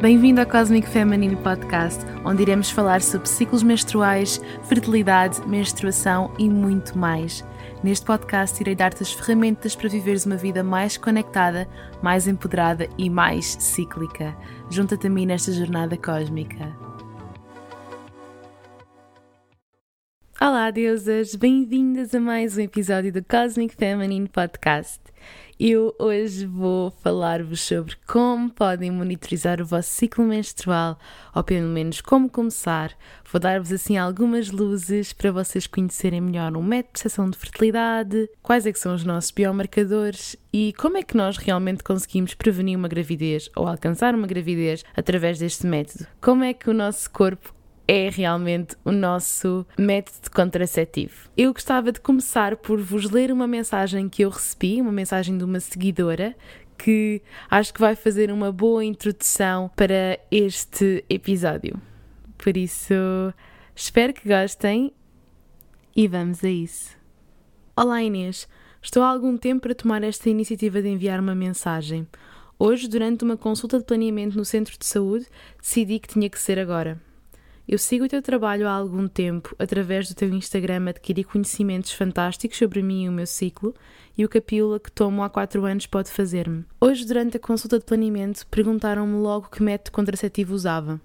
Bem-vindo ao Cosmic Feminine Podcast, onde iremos falar sobre ciclos menstruais, fertilidade, menstruação e muito mais. Neste podcast, irei dar-te as ferramentas para viveres uma vida mais conectada, mais empoderada e mais cíclica. Junta-te a mim nesta jornada cósmica. Olá, deusas! Bem-vindas a mais um episódio do Cosmic Feminine Podcast. Eu hoje vou falar-vos sobre como podem monitorizar o vosso ciclo menstrual, ou pelo menos como começar. Vou dar-vos assim algumas luzes para vocês conhecerem melhor o método de percepção de fertilidade, quais é que são os nossos biomarcadores e como é que nós realmente conseguimos prevenir uma gravidez ou alcançar uma gravidez através deste método. Como é que o nosso corpo é realmente o nosso método contraceptivo. Eu gostava de começar por vos ler uma mensagem que eu recebi, uma mensagem de uma seguidora que acho que vai fazer uma boa introdução para este episódio. Por isso, espero que gostem e vamos a isso. Olá Inês, estou há algum tempo para tomar esta iniciativa de enviar uma mensagem. Hoje, durante uma consulta de planeamento no centro de saúde, decidi que tinha que ser agora. Eu sigo o teu trabalho há algum tempo através do teu Instagram, adquiri conhecimentos fantásticos sobre mim e o meu ciclo e o que a pílula que tomo há 4 anos pode fazer-me. Hoje, durante a consulta de planeamento, perguntaram-me logo que método contraceptivo usava.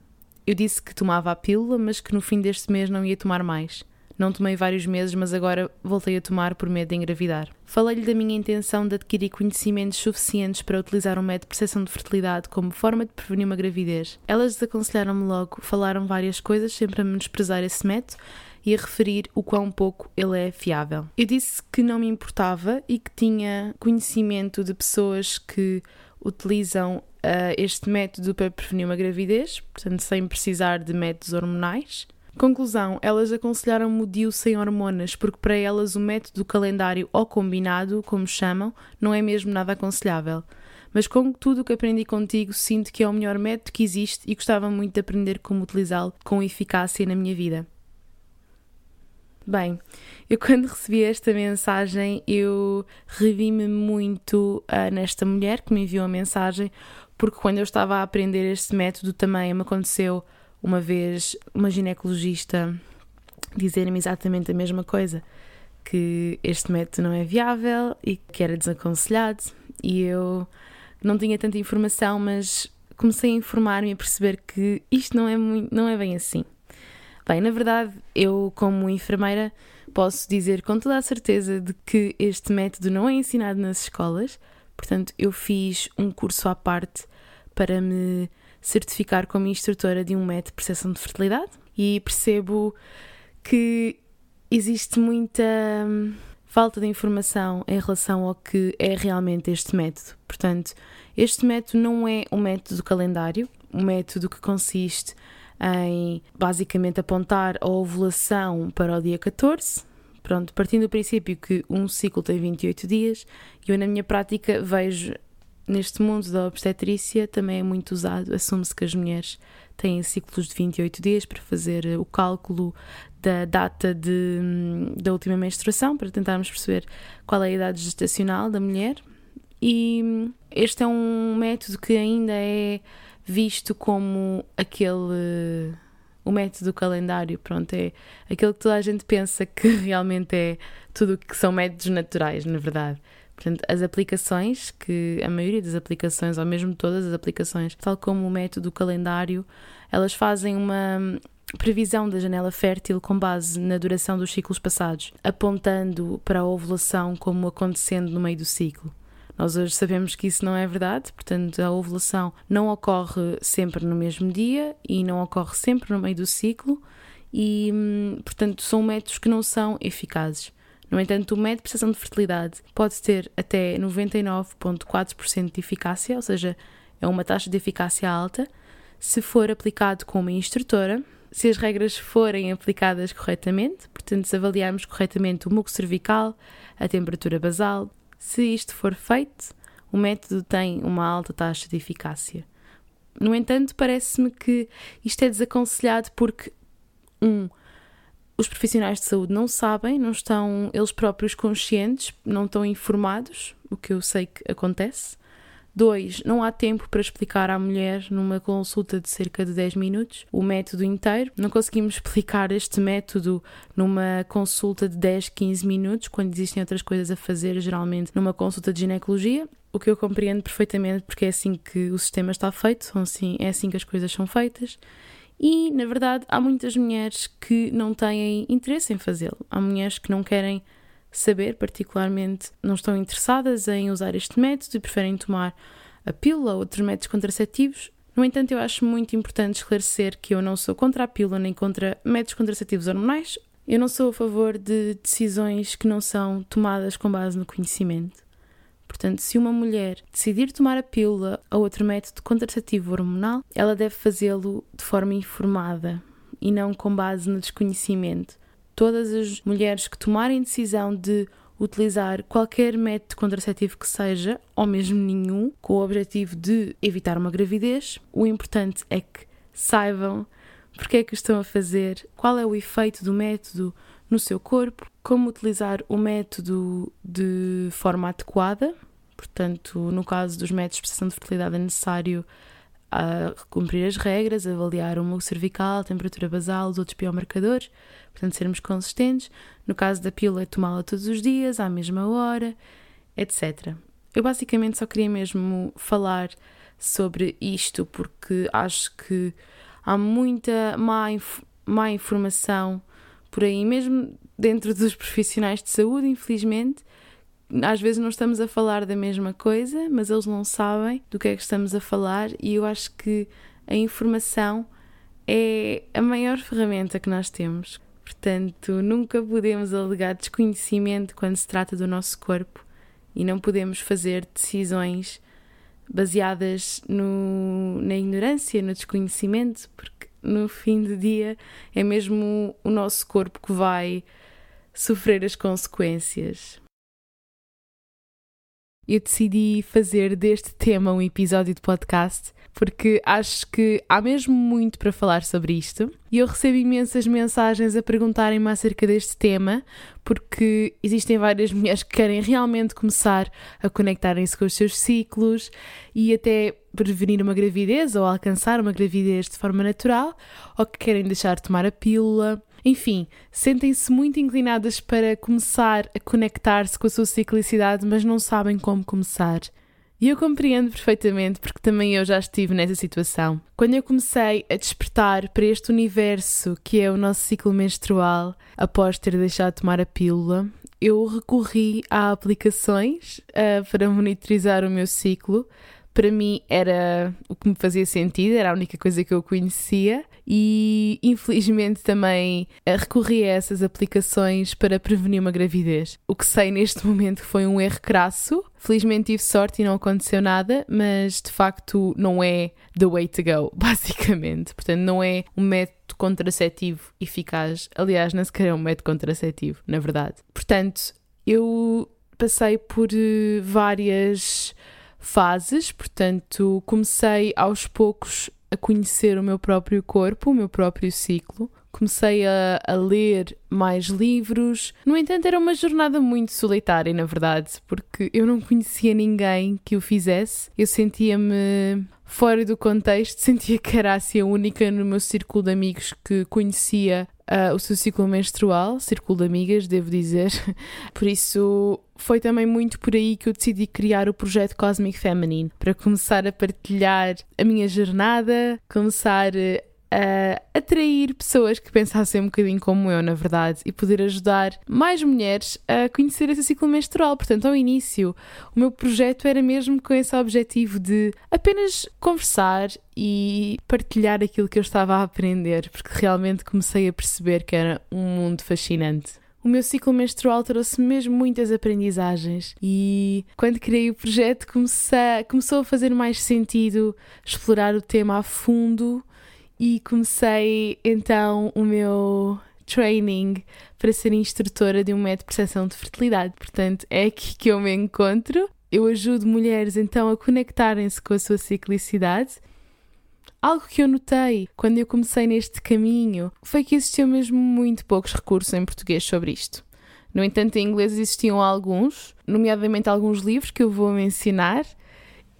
Eu disse que tomava a pílula, mas que no fim deste mês não ia tomar mais. Não tomei vários meses, mas agora voltei a tomar por medo de engravidar. Falei-lhe da minha intenção de adquirir conhecimentos suficientes para utilizar um método de percepção de fertilidade como forma de prevenir uma gravidez. Elas desaconselharam-me logo, falaram várias coisas, sempre a menosprezar esse método e a referir o quão pouco ele é fiável. Eu disse que não me importava e que tinha conhecimento de pessoas que utilizam uh, este método para prevenir uma gravidez, portanto, sem precisar de métodos hormonais. Conclusão: elas aconselharam-me o DIU sem hormonas, porque para elas o método calendário ou combinado, como chamam, não é mesmo nada aconselhável. Mas com tudo o que aprendi contigo, sinto que é o melhor método que existe e gostava muito de aprender como utilizá-lo com eficácia na minha vida. Bem, eu quando recebi esta mensagem, eu revi-me muito uh, nesta mulher que me enviou a mensagem, porque quando eu estava a aprender este método também me aconteceu uma vez uma ginecologista dizer-me exatamente a mesma coisa, que este método não é viável e que era desaconselhado, e eu não tinha tanta informação, mas comecei a informar-me e a perceber que isto não é, muito, não é bem assim. Bem, na verdade, eu, como enfermeira, posso dizer com toda a certeza de que este método não é ensinado nas escolas, portanto, eu fiz um curso à parte para me certificar como instrutora de um método de percepção de fertilidade e percebo que existe muita hum, falta de informação em relação ao que é realmente este método. Portanto, este método não é um método calendário, um método que consiste em basicamente apontar a ovulação para o dia 14. Pronto, partindo do princípio que um ciclo tem 28 dias, eu na minha prática vejo neste mundo da obstetrícia também é muito usado. Assume-se que as mulheres têm ciclos de 28 dias para fazer o cálculo da data de, da última menstruação, para tentarmos perceber qual é a idade gestacional da mulher. E este é um método que ainda é visto como aquele. O método calendário, pronto, é aquele que toda a gente pensa que realmente é tudo o que são métodos naturais, na verdade. Portanto, as aplicações, que a maioria das aplicações, ou mesmo todas as aplicações, tal como o método calendário, elas fazem uma previsão da janela fértil com base na duração dos ciclos passados, apontando para a ovulação como acontecendo no meio do ciclo. Nós hoje sabemos que isso não é verdade, portanto, a ovulação não ocorre sempre no mesmo dia e não ocorre sempre no meio do ciclo, e, hum, portanto, são métodos que não são eficazes. No entanto, o método de prestação de fertilidade pode ter até 99,4% de eficácia, ou seja, é uma taxa de eficácia alta, se for aplicado com uma instrutora, se as regras forem aplicadas corretamente, portanto, se avaliarmos corretamente o muco cervical, a temperatura basal, se isto for feito, o método tem uma alta taxa de eficácia. No entanto, parece-me que isto é desaconselhado porque, um, os profissionais de saúde não sabem, não estão eles próprios conscientes, não estão informados, o que eu sei que acontece. Dois, não há tempo para explicar à mulher numa consulta de cerca de 10 minutos o método inteiro. Não conseguimos explicar este método numa consulta de 10, 15 minutos, quando existem outras coisas a fazer, geralmente numa consulta de ginecologia. O que eu compreendo perfeitamente, porque é assim que o sistema está feito, assim, é assim que as coisas são feitas. E, na verdade, há muitas mulheres que não têm interesse em fazê-lo. Há mulheres que não querem saber, particularmente não estão interessadas em usar este método e preferem tomar a pílula ou outros métodos contraceptivos. No entanto, eu acho muito importante esclarecer que eu não sou contra a pílula nem contra métodos contraceptivos hormonais. Eu não sou a favor de decisões que não são tomadas com base no conhecimento. Portanto, se uma mulher decidir tomar a pílula ou outro método contraceptivo hormonal, ela deve fazê-lo de forma informada e não com base no desconhecimento. Todas as mulheres que tomarem decisão de utilizar qualquer método contraceptivo que seja, ou mesmo nenhum, com o objetivo de evitar uma gravidez, o importante é que saibam porque é que estão a fazer, qual é o efeito do método no seu corpo, como utilizar o método de forma adequada. Portanto, no caso dos métodos de prestação de fertilidade, é necessário a cumprir as regras, avaliar o músculo cervical, temperatura basal, os outros biomarcadores, portanto, sermos consistentes. No caso da pílula, é tomá-la todos os dias, à mesma hora, etc. Eu basicamente só queria mesmo falar sobre isto porque acho que há muita má, inf má informação por aí, mesmo dentro dos profissionais de saúde, infelizmente às vezes não estamos a falar da mesma coisa, mas eles não sabem do que é que estamos a falar, e eu acho que a informação é a maior ferramenta que nós temos. Portanto, nunca podemos alegar desconhecimento quando se trata do nosso corpo e não podemos fazer decisões baseadas no, na ignorância, no desconhecimento, porque no fim do dia é mesmo o nosso corpo que vai sofrer as consequências eu decidi fazer deste tema um episódio de podcast porque acho que há mesmo muito para falar sobre isto. E eu recebo imensas mensagens a perguntarem-me acerca deste tema, porque existem várias mulheres que querem realmente começar a conectarem-se com os seus ciclos e até prevenir uma gravidez ou alcançar uma gravidez de forma natural, ou que querem deixar de tomar a pílula enfim, sentem-se muito inclinadas para começar a conectar-se com a sua ciclicidade, mas não sabem como começar. E eu compreendo perfeitamente porque também eu já estive nessa situação. Quando eu comecei a despertar para este universo que é o nosso ciclo menstrual, após ter deixado de tomar a pílula, eu recorri a aplicações uh, para monitorizar o meu ciclo, para mim era o que me fazia sentido, era a única coisa que eu conhecia e infelizmente também eh, recorri a essas aplicações para prevenir uma gravidez. O que sei neste momento foi um erro crasso. Felizmente tive sorte e não aconteceu nada, mas de facto não é the way to go, basicamente. Portanto, não é um método contraceptivo eficaz. Aliás, nem sequer é um método contraceptivo, na verdade. Portanto, eu passei por eh, várias fases, portanto, comecei aos poucos a conhecer o meu próprio corpo, o meu próprio ciclo. Comecei a, a, ler mais livros. No entanto, era uma jornada muito solitária, na verdade, porque eu não conhecia ninguém que o fizesse. Eu sentia-me fora do contexto, sentia que era assim a única no meu círculo de amigos que conhecia uh, o seu ciclo menstrual, círculo de amigas, devo dizer. Por isso, foi também muito por aí que eu decidi criar o projeto Cosmic Feminine, para começar a partilhar a minha jornada, começar atrair pessoas que pensassem um bocadinho como eu, na verdade, e poder ajudar mais mulheres a conhecer esse ciclo menstrual. Portanto, ao início, o meu projeto era mesmo com esse objetivo de apenas conversar e partilhar aquilo que eu estava a aprender, porque realmente comecei a perceber que era um mundo fascinante. O meu ciclo menstrual trouxe mesmo muitas aprendizagens e quando criei o projeto comecei, começou a fazer mais sentido explorar o tema a fundo e comecei então o meu training para ser instrutora de um método de percepção de fertilidade. Portanto, é aqui que eu me encontro. Eu ajudo mulheres então a conectarem-se com a sua ciclicidade Algo que eu notei quando eu comecei neste caminho foi que existiam mesmo muito poucos recursos em português sobre isto. No entanto, em inglês existiam alguns, nomeadamente alguns livros que eu vou mencionar,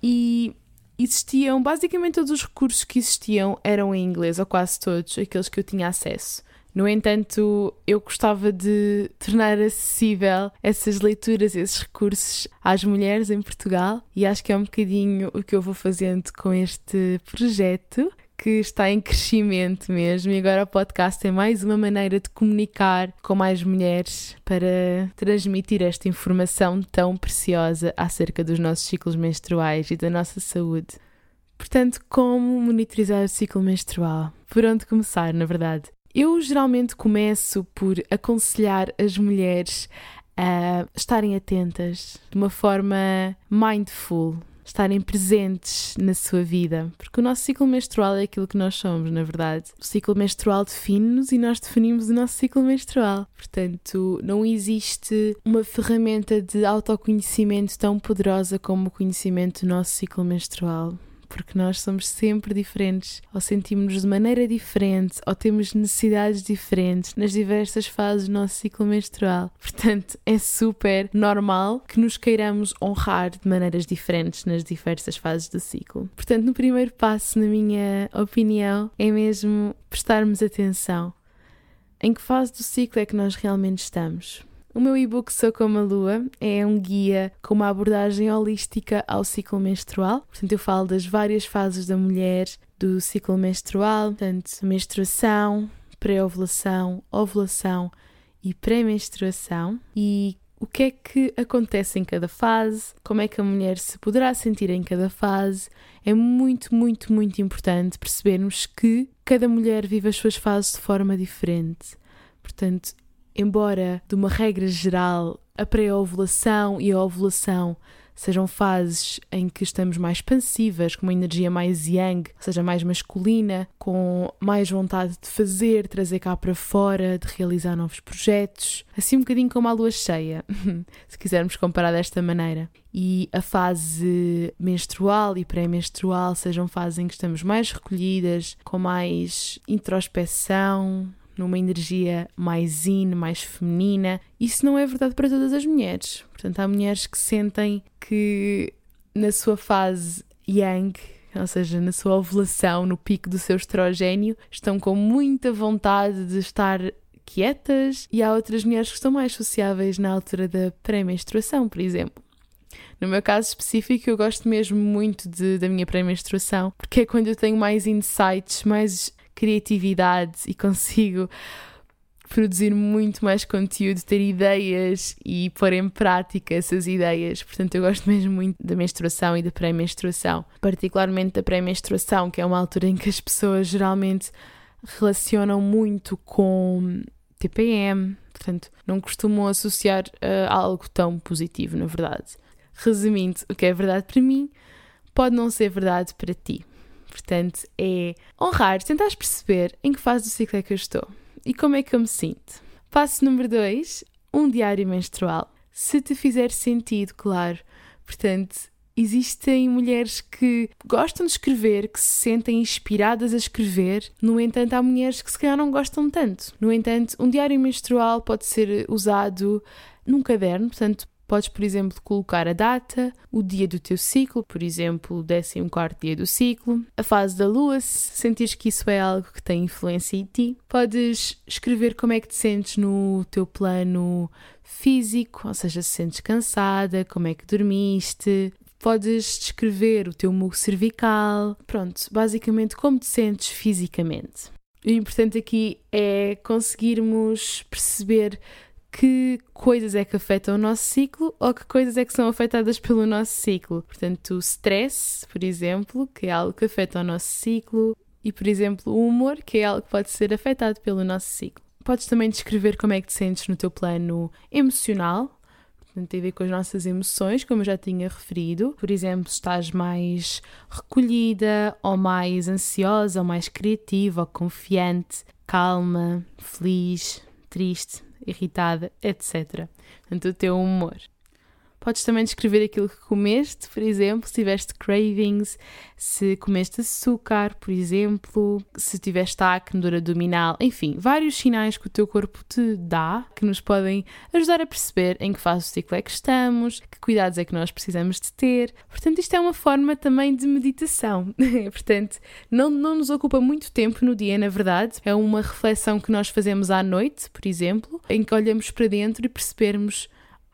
e existiam, basicamente todos os recursos que existiam eram em inglês, ou quase todos, aqueles que eu tinha acesso. No entanto, eu gostava de tornar acessível essas leituras, esses recursos às mulheres em Portugal e acho que é um bocadinho o que eu vou fazendo com este projeto que está em crescimento mesmo e agora o podcast é mais uma maneira de comunicar com mais mulheres para transmitir esta informação tão preciosa acerca dos nossos ciclos menstruais e da nossa saúde. Portanto, como monitorizar o ciclo menstrual? Por onde começar, na verdade? Eu geralmente começo por aconselhar as mulheres a estarem atentas de uma forma mindful, estarem presentes na sua vida, porque o nosso ciclo menstrual é aquilo que nós somos, na verdade. O ciclo menstrual define-nos e nós definimos o nosso ciclo menstrual. Portanto, não existe uma ferramenta de autoconhecimento tão poderosa como o conhecimento do nosso ciclo menstrual porque nós somos sempre diferentes, ou sentimos-nos de maneira diferente, ou temos necessidades diferentes nas diversas fases do nosso ciclo menstrual. Portanto, é super normal que nos queiramos honrar de maneiras diferentes nas diversas fases do ciclo. Portanto, no primeiro passo, na minha opinião, é mesmo prestarmos atenção. Em que fase do ciclo é que nós realmente estamos? O meu e-book Sou Como a Lua é um guia com uma abordagem holística ao ciclo menstrual. Portanto, eu falo das várias fases da mulher, do ciclo menstrual, portanto, menstruação, pré-ovulação, ovulação e pré-menstruação. E o que é que acontece em cada fase, como é que a mulher se poderá sentir em cada fase. É muito, muito, muito importante percebermos que cada mulher vive as suas fases de forma diferente. Portanto, embora de uma regra geral a pré-ovulação e a ovulação sejam fases em que estamos mais expansivas, com uma energia mais yang, seja mais masculina, com mais vontade de fazer, trazer cá para fora, de realizar novos projetos, assim um bocadinho como a lua cheia, se quisermos comparar desta maneira. E a fase menstrual e pré-menstrual sejam fases em que estamos mais recolhidas, com mais introspeção, numa energia mais in, mais feminina. Isso não é verdade para todas as mulheres. Portanto, há mulheres que sentem que na sua fase yang, ou seja, na sua ovulação, no pico do seu estrogênio, estão com muita vontade de estar quietas e há outras mulheres que estão mais sociáveis na altura da pré-menstruação, por exemplo. No meu caso específico, eu gosto mesmo muito de, da minha pré-menstruação, porque é quando eu tenho mais insights, mais criatividade e consigo produzir muito mais conteúdo, ter ideias e pôr em prática essas ideias. Portanto, eu gosto mesmo muito da menstruação e da pré-menstruação, particularmente da pré-menstruação, que é uma altura em que as pessoas geralmente relacionam muito com TPM, portanto, não costumam associar a algo tão positivo, na verdade. Resumindo, o que é verdade para mim pode não ser verdade para ti. Portanto, é honrar, tentar perceber em que fase do ciclo é que eu estou e como é que eu me sinto. Passo número 2, um diário menstrual. Se te fizer sentido, claro. Portanto, existem mulheres que gostam de escrever, que se sentem inspiradas a escrever, no entanto, há mulheres que se calhar não gostam tanto. No entanto, um diário menstrual pode ser usado num caderno, portanto, Podes, por exemplo, colocar a data, o dia do teu ciclo, por exemplo, o 14 dia do ciclo, a fase da lua, se sentires que isso é algo que tem influência em ti. Podes escrever como é que te sentes no teu plano físico, ou seja, se sentes cansada, como é que dormiste. Podes descrever o teu muco cervical, pronto, basicamente como te sentes fisicamente. O importante aqui é conseguirmos perceber que coisas é que afetam o nosso ciclo ou que coisas é que são afetadas pelo nosso ciclo. Portanto, o stress, por exemplo, que é algo que afeta o nosso ciclo, e, por exemplo, o humor, que é algo que pode ser afetado pelo nosso ciclo. Podes também descrever como é que te sentes no teu plano emocional, portanto, tem a ver com as nossas emoções, como eu já tinha referido. Por exemplo, estás mais recolhida, ou mais ansiosa, ou mais criativa, ou confiante, calma, feliz, triste, irritada, etc. Portanto, o teu humor. Podes também descrever aquilo que comeste, por exemplo, se tiveste cravings, se comeste açúcar, por exemplo, se tiveste acne, dor abdominal, enfim, vários sinais que o teu corpo te dá que nos podem ajudar a perceber em que fase do ciclo é que estamos, que cuidados é que nós precisamos de ter. Portanto, isto é uma forma também de meditação. Portanto, não, não nos ocupa muito tempo no dia, na verdade. É uma reflexão que nós fazemos à noite, por exemplo, em que olhamos para dentro e percebermos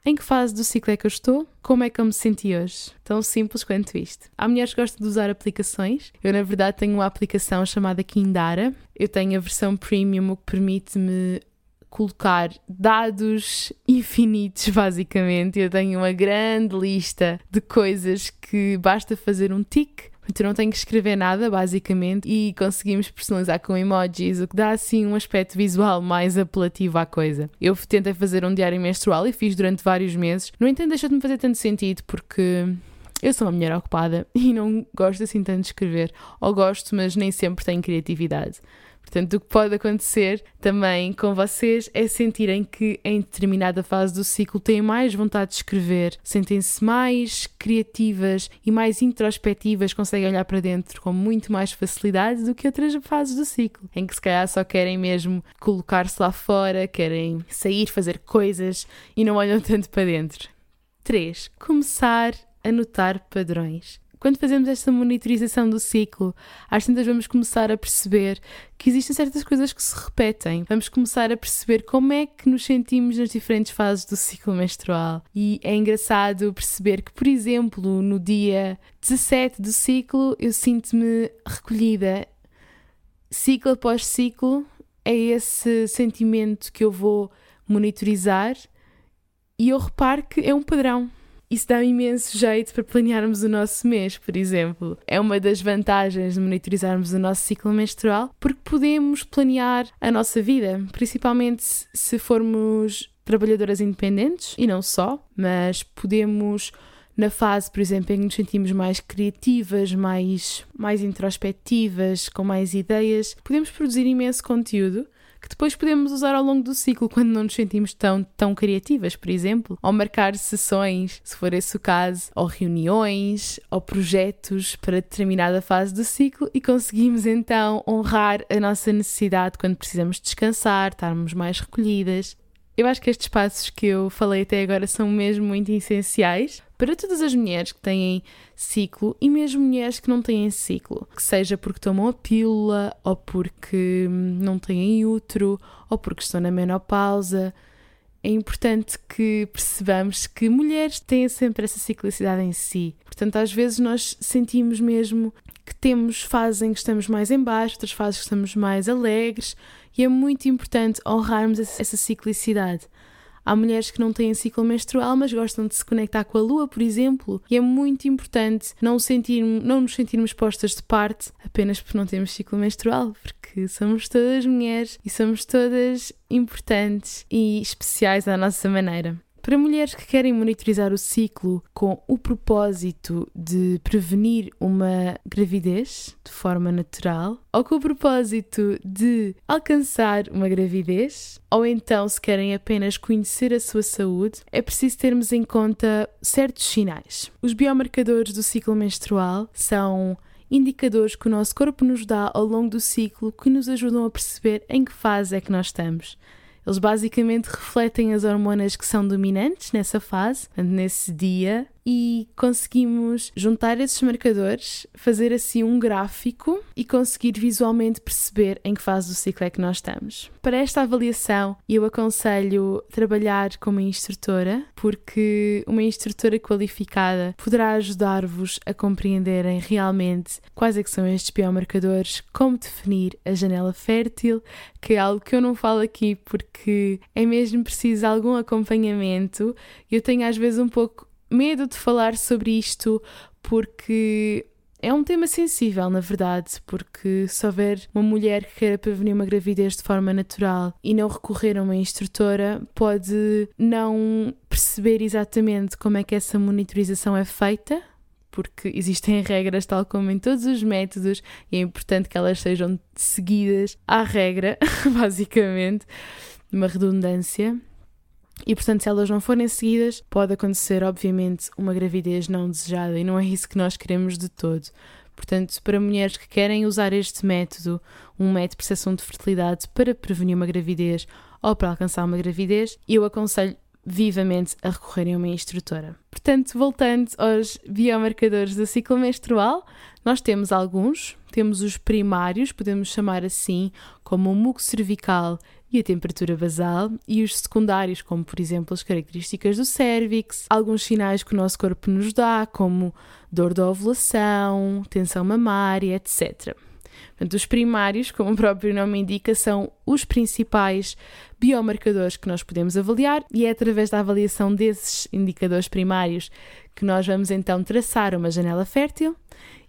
em que fase do ciclo é que eu estou? Como é que eu me senti hoje? Tão simples quanto isto. Há mulheres que gostam de usar aplicações. Eu, na verdade, tenho uma aplicação chamada Kindara. Eu tenho a versão premium, o que permite-me colocar dados infinitos, basicamente. Eu tenho uma grande lista de coisas que basta fazer um tique então não tenho que escrever nada, basicamente, e conseguimos personalizar com emojis, o que dá assim um aspecto visual mais apelativo à coisa. Eu tentei fazer um diário menstrual e fiz durante vários meses. No entanto, deixou de me fazer tanto sentido porque eu sou uma mulher ocupada e não gosto assim tanto de escrever. Ou gosto, mas nem sempre tenho criatividade. Portanto, o que pode acontecer também com vocês é sentirem que em determinada fase do ciclo têm mais vontade de escrever, sentem-se mais criativas e mais introspectivas, conseguem olhar para dentro com muito mais facilidade do que outras fases do ciclo, em que se calhar só querem mesmo colocar-se lá fora, querem sair, fazer coisas e não olham tanto para dentro. 3. Começar a notar padrões quando fazemos esta monitorização do ciclo, às tantas vamos começar a perceber que existem certas coisas que se repetem. Vamos começar a perceber como é que nos sentimos nas diferentes fases do ciclo menstrual. E é engraçado perceber que, por exemplo, no dia 17 do ciclo, eu sinto-me recolhida. Ciclo após ciclo, é esse sentimento que eu vou monitorizar e eu reparo que é um padrão isso dá imenso jeito para planearmos o nosso mês, por exemplo. É uma das vantagens de monitorizarmos o nosso ciclo menstrual, porque podemos planear a nossa vida, principalmente se formos trabalhadoras independentes e não só, mas podemos na fase, por exemplo, em que nos sentimos mais criativas, mais, mais introspectivas, com mais ideias, podemos produzir imenso conteúdo que depois podemos usar ao longo do ciclo quando não nos sentimos tão, tão criativas, por exemplo, ou marcar sessões, se for esse o caso, ou reuniões, ou projetos para determinada fase do ciclo e conseguimos então honrar a nossa necessidade quando precisamos descansar, estarmos mais recolhidas. Eu acho que estes passos que eu falei até agora são mesmo muito essenciais para todas as mulheres que têm ciclo e mesmo mulheres que não têm ciclo, que seja porque tomam a pílula ou porque não têm útero ou porque estão na menopausa. É importante que percebamos que mulheres têm sempre essa ciclicidade em si. Portanto, às vezes nós sentimos mesmo que temos fases em que estamos mais em baixo, outras fases que estamos mais alegres, e é muito importante honrarmos essa ciclicidade. Há mulheres que não têm ciclo menstrual, mas gostam de se conectar com a lua, por exemplo, e é muito importante não, sentir, não nos sentirmos postas de parte apenas porque não temos ciclo menstrual, porque somos todas mulheres e somos todas importantes e especiais à nossa maneira. Para mulheres que querem monitorizar o ciclo com o propósito de prevenir uma gravidez de forma natural, ou com o propósito de alcançar uma gravidez, ou então se querem apenas conhecer a sua saúde, é preciso termos em conta certos sinais. Os biomarcadores do ciclo menstrual são indicadores que o nosso corpo nos dá ao longo do ciclo que nos ajudam a perceber em que fase é que nós estamos. Eles basicamente refletem as hormonas que são dominantes nessa fase, nesse dia, e conseguimos juntar esses marcadores, fazer assim um gráfico e conseguir visualmente perceber em que fase do ciclo é que nós estamos. Para esta avaliação, eu aconselho trabalhar com uma instrutora, porque uma instrutora qualificada poderá ajudar-vos a compreenderem realmente quais é que são estes biomarcadores, como definir a janela fértil, que é algo que eu não falo aqui porque é mesmo preciso algum acompanhamento. Eu tenho às vezes um pouco medo de falar sobre isto porque é um tema sensível, na verdade, porque se houver uma mulher que queira prevenir uma gravidez de forma natural e não recorrer a uma instrutora, pode não perceber exatamente como é que essa monitorização é feita, porque existem regras, tal como em todos os métodos, e é importante que elas sejam seguidas à regra, basicamente, uma redundância. E portanto, se elas não forem seguidas, pode acontecer, obviamente, uma gravidez não desejada e não é isso que nós queremos de todo. Portanto, para mulheres que querem usar este método, um método de percepção de fertilidade para prevenir uma gravidez ou para alcançar uma gravidez, eu aconselho vivamente a recorrerem a uma instrutora. Portanto, voltando aos biomarcadores do ciclo menstrual, nós temos alguns, temos os primários, podemos chamar assim, como o muco cervical e a temperatura basal, e os secundários, como por exemplo as características do cérvix, alguns sinais que o nosso corpo nos dá, como dor da ovulação, tensão mamária, etc. Portanto, os primários, como o próprio nome indica, são os principais biomarcadores que nós podemos avaliar e é através da avaliação desses indicadores primários que nós vamos então traçar uma janela fértil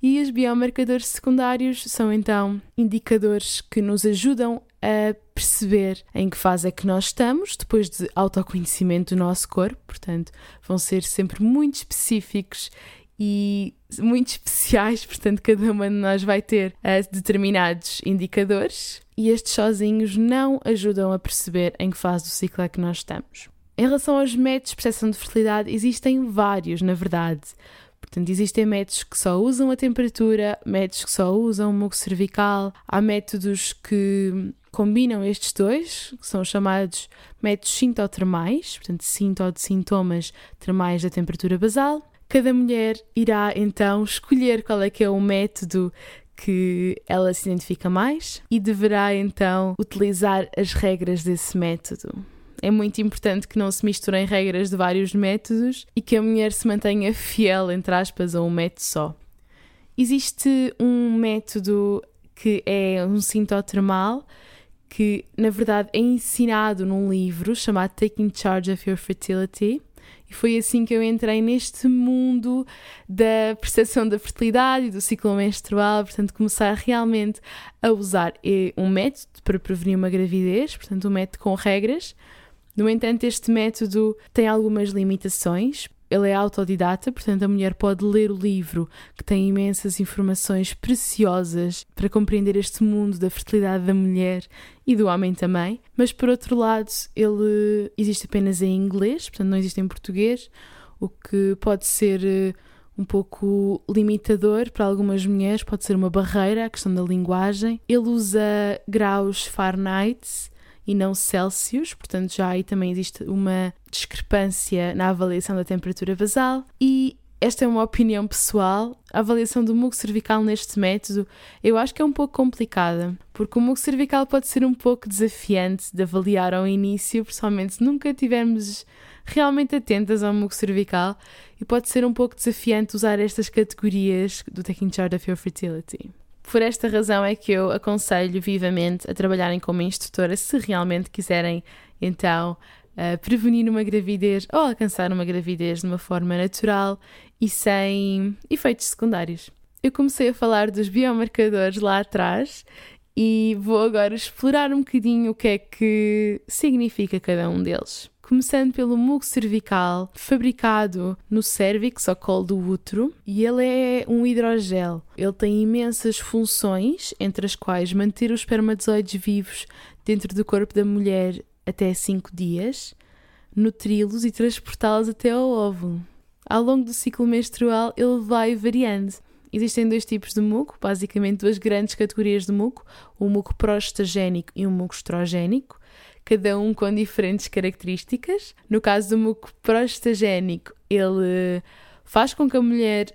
e os biomarcadores secundários são então indicadores que nos ajudam a perceber em que fase é que nós estamos, depois de autoconhecimento do nosso corpo, portanto, vão ser sempre muito específicos e muito especiais, portanto, cada uma de nós vai ter uh, determinados indicadores e estes sozinhos não ajudam a perceber em que fase do ciclo é que nós estamos. Em relação aos métodos de percepção de fertilidade, existem vários, na verdade. Portanto, existem métodos que só usam a temperatura, métodos que só usam o muco cervical, há métodos que combinam estes dois, que são chamados métodos sintotermais, portanto, sinto de sintomas termais da temperatura basal. Cada mulher irá então escolher qual é que é o método que ela se identifica mais e deverá então utilizar as regras desse método. É muito importante que não se misturem regras de vários métodos e que a mulher se mantenha fiel, entre aspas, a um método só. Existe um método que é um sintotermal que, na verdade, é ensinado num livro chamado Taking Charge of Your Fertility e foi assim que eu entrei neste mundo da percepção da fertilidade e do ciclo menstrual, portanto, começar realmente a usar um método para prevenir uma gravidez, portanto, um método com regras. No entanto, este método tem algumas limitações, ele é autodidata, portanto, a mulher pode ler o livro, que tem imensas informações preciosas para compreender este mundo da fertilidade da mulher e do homem também. Mas, por outro lado, ele existe apenas em inglês, portanto, não existe em português, o que pode ser eh, um pouco limitador para algumas mulheres, pode ser uma barreira a questão da linguagem. Ele usa graus Fahrenheit e não Celsius, portanto já aí também existe uma discrepância na avaliação da temperatura basal e esta é uma opinião pessoal. A avaliação do muco cervical neste método eu acho que é um pouco complicada, porque o muco cervical pode ser um pouco desafiante de avaliar ao início, principalmente se nunca tivermos realmente atentas ao muco cervical, e pode ser um pouco desafiante usar estas categorias do Taking Charge of Your Fertility. Por esta razão é que eu aconselho vivamente a trabalharem como instrutora se realmente quiserem então uh, prevenir uma gravidez ou alcançar uma gravidez de uma forma natural e sem efeitos secundários. Eu comecei a falar dos biomarcadores lá atrás e vou agora explorar um bocadinho o que é que significa cada um deles começando pelo muco cervical, fabricado no cérvix, ou colo do útero, e ele é um hidrogel. Ele tem imensas funções, entre as quais manter os espermatozoides vivos dentro do corpo da mulher até 5 dias, nutri-los e transportá-los até ao óvulo. Ao longo do ciclo menstrual, ele vai variando. Existem dois tipos de muco, basicamente duas grandes categorias de muco, o muco prostagénico e o muco estrogénico cada um com diferentes características. No caso do muco prostagénico, ele faz com que a mulher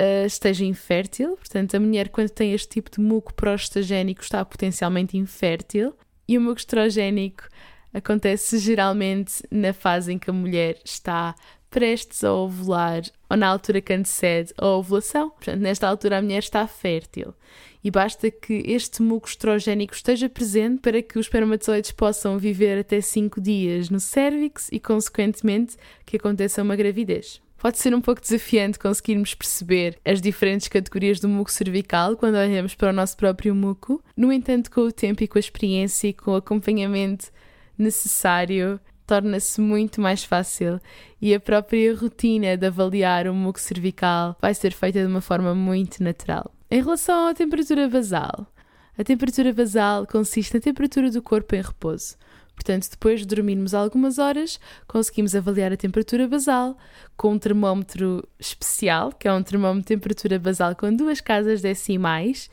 uh, esteja infértil, portanto, a mulher, quando tem este tipo de muco prostagénico, está potencialmente infértil. E o muco estrogénico acontece geralmente na fase em que a mulher está prestes a ovular ou na altura que antecede a ovulação. Portanto, nesta altura a mulher está fértil e basta que este muco estrogénico esteja presente para que os espermatozoides possam viver até 5 dias no cérvix e, consequentemente, que aconteça uma gravidez. Pode ser um pouco desafiante conseguirmos perceber as diferentes categorias do muco cervical quando olhamos para o nosso próprio muco. No entanto, com o tempo e com a experiência e com o acompanhamento necessário, torna-se muito mais fácil e a própria rotina de avaliar o muco cervical vai ser feita de uma forma muito natural. Em relação à temperatura basal, a temperatura basal consiste na temperatura do corpo em repouso. Portanto, depois de dormirmos algumas horas, conseguimos avaliar a temperatura basal com um termómetro especial, que é um termómetro de temperatura basal com duas casas decimais,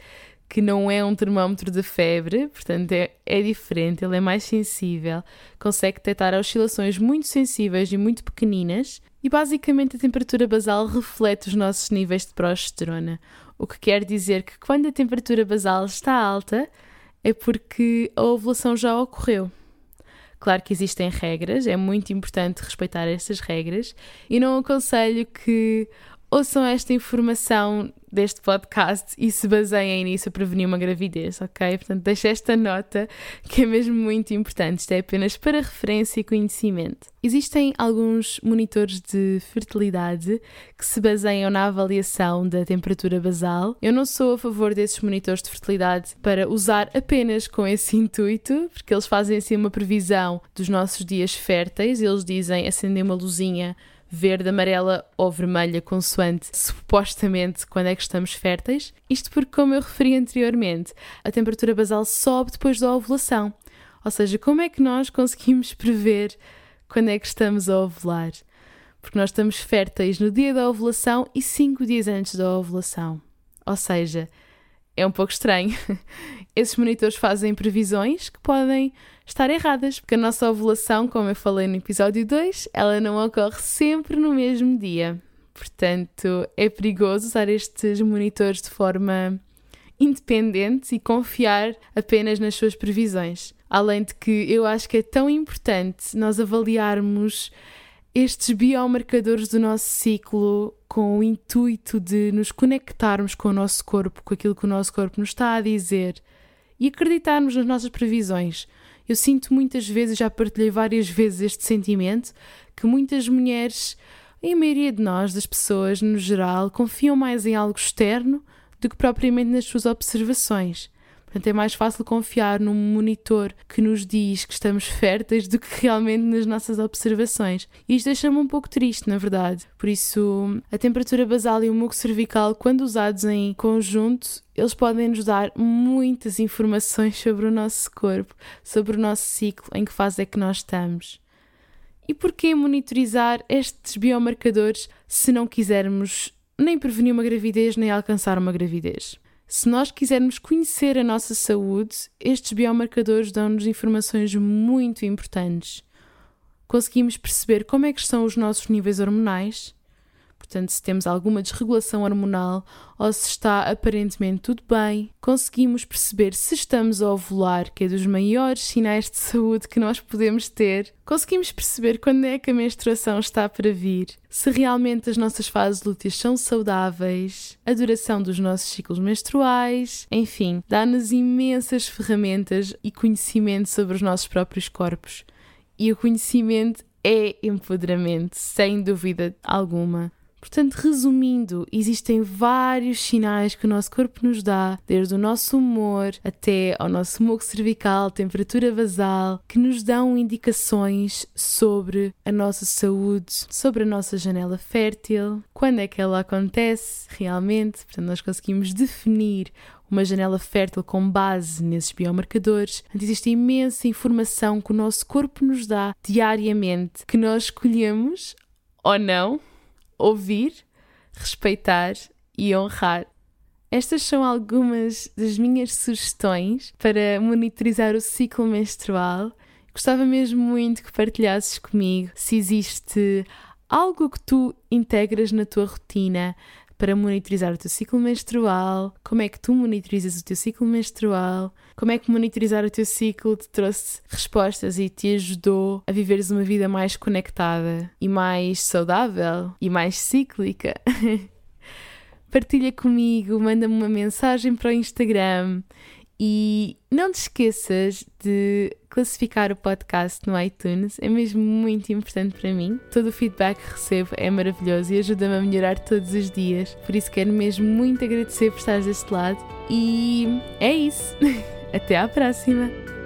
que não é um termómetro de febre, portanto é, é diferente, ele é mais sensível, consegue detectar oscilações muito sensíveis e muito pequeninas, e basicamente a temperatura basal reflete os nossos níveis de progesterona, o que quer dizer que quando a temperatura basal está alta, é porque a ovulação já ocorreu. Claro que existem regras, é muito importante respeitar estas regras e não aconselho que ouçam esta informação deste podcast e se baseiem nisso a prevenir uma gravidez, ok? Portanto, deixo esta nota que é mesmo muito importante. Isto é apenas para referência e conhecimento. Existem alguns monitores de fertilidade que se baseiam na avaliação da temperatura basal. Eu não sou a favor desses monitores de fertilidade para usar apenas com esse intuito, porque eles fazem assim uma previsão dos nossos dias férteis. Eles dizem acender uma luzinha verde, amarela ou vermelha, consoante supostamente quando é que estamos férteis. Isto porque, como eu referi anteriormente, a temperatura basal sobe depois da ovulação. Ou seja, como é que nós conseguimos prever quando é que estamos a ovular? Porque nós estamos férteis no dia da ovulação e cinco dias antes da ovulação. Ou seja, é um pouco estranho. Esses monitores fazem previsões que podem estar erradas, porque a nossa ovulação, como eu falei no episódio 2, ela não ocorre sempre no mesmo dia. Portanto, é perigoso usar estes monitores de forma independente e confiar apenas nas suas previsões. Além de que eu acho que é tão importante nós avaliarmos estes biomarcadores do nosso ciclo com o intuito de nos conectarmos com o nosso corpo, com aquilo que o nosso corpo nos está a dizer e acreditarmos nas nossas previsões. Eu sinto muitas vezes, já partilhei várias vezes este sentimento, que muitas mulheres, e a maioria de nós, das pessoas no geral, confiam mais em algo externo do que propriamente nas suas observações. Portanto, é mais fácil confiar num monitor que nos diz que estamos férteis do que realmente nas nossas observações. E isto deixa-me um pouco triste, na verdade. Por isso, a temperatura basal e o muco cervical, quando usados em conjunto, eles podem nos dar muitas informações sobre o nosso corpo, sobre o nosso ciclo, em que fase é que nós estamos. E porquê monitorizar estes biomarcadores se não quisermos nem prevenir uma gravidez nem alcançar uma gravidez? Se nós quisermos conhecer a nossa saúde, estes biomarcadores dão-nos informações muito importantes. Conseguimos perceber como é que estão os nossos níveis hormonais, portanto, se temos alguma desregulação hormonal ou se está aparentemente tudo bem, conseguimos perceber se estamos a ovular, que é dos maiores sinais de saúde que nós podemos ter. Conseguimos perceber quando é que a menstruação está para vir, se realmente as nossas fases lúteas são saudáveis, a duração dos nossos ciclos menstruais, enfim, dá-nos imensas ferramentas e conhecimento sobre os nossos próprios corpos. E o conhecimento é empoderamento, sem dúvida alguma. Portanto, resumindo, existem vários sinais que o nosso corpo nos dá, desde o nosso humor até ao nosso muco cervical, temperatura basal, que nos dão indicações sobre a nossa saúde, sobre a nossa janela fértil, quando é que ela acontece realmente. Portanto, nós conseguimos definir uma janela fértil com base nesses biomarcadores. Existe imensa informação que o nosso corpo nos dá diariamente que nós escolhemos ou não ouvir, respeitar e honrar. Estas são algumas das minhas sugestões para monitorizar o ciclo menstrual. Gostava mesmo muito que partilhasses comigo se existe algo que tu integras na tua rotina para monitorizar o teu ciclo menstrual, como é que tu monitorizas o teu ciclo menstrual, como é que monitorizar o teu ciclo te trouxe respostas e te ajudou a viveres uma vida mais conectada e mais saudável e mais cíclica. Partilha comigo, manda-me uma mensagem para o Instagram e não te esqueças de classificar o podcast no iTunes, é mesmo muito importante para mim. Todo o feedback que recebo é maravilhoso e ajuda-me a melhorar todos os dias. Por isso quero mesmo muito agradecer por estares deste lado. E é isso. Até à próxima!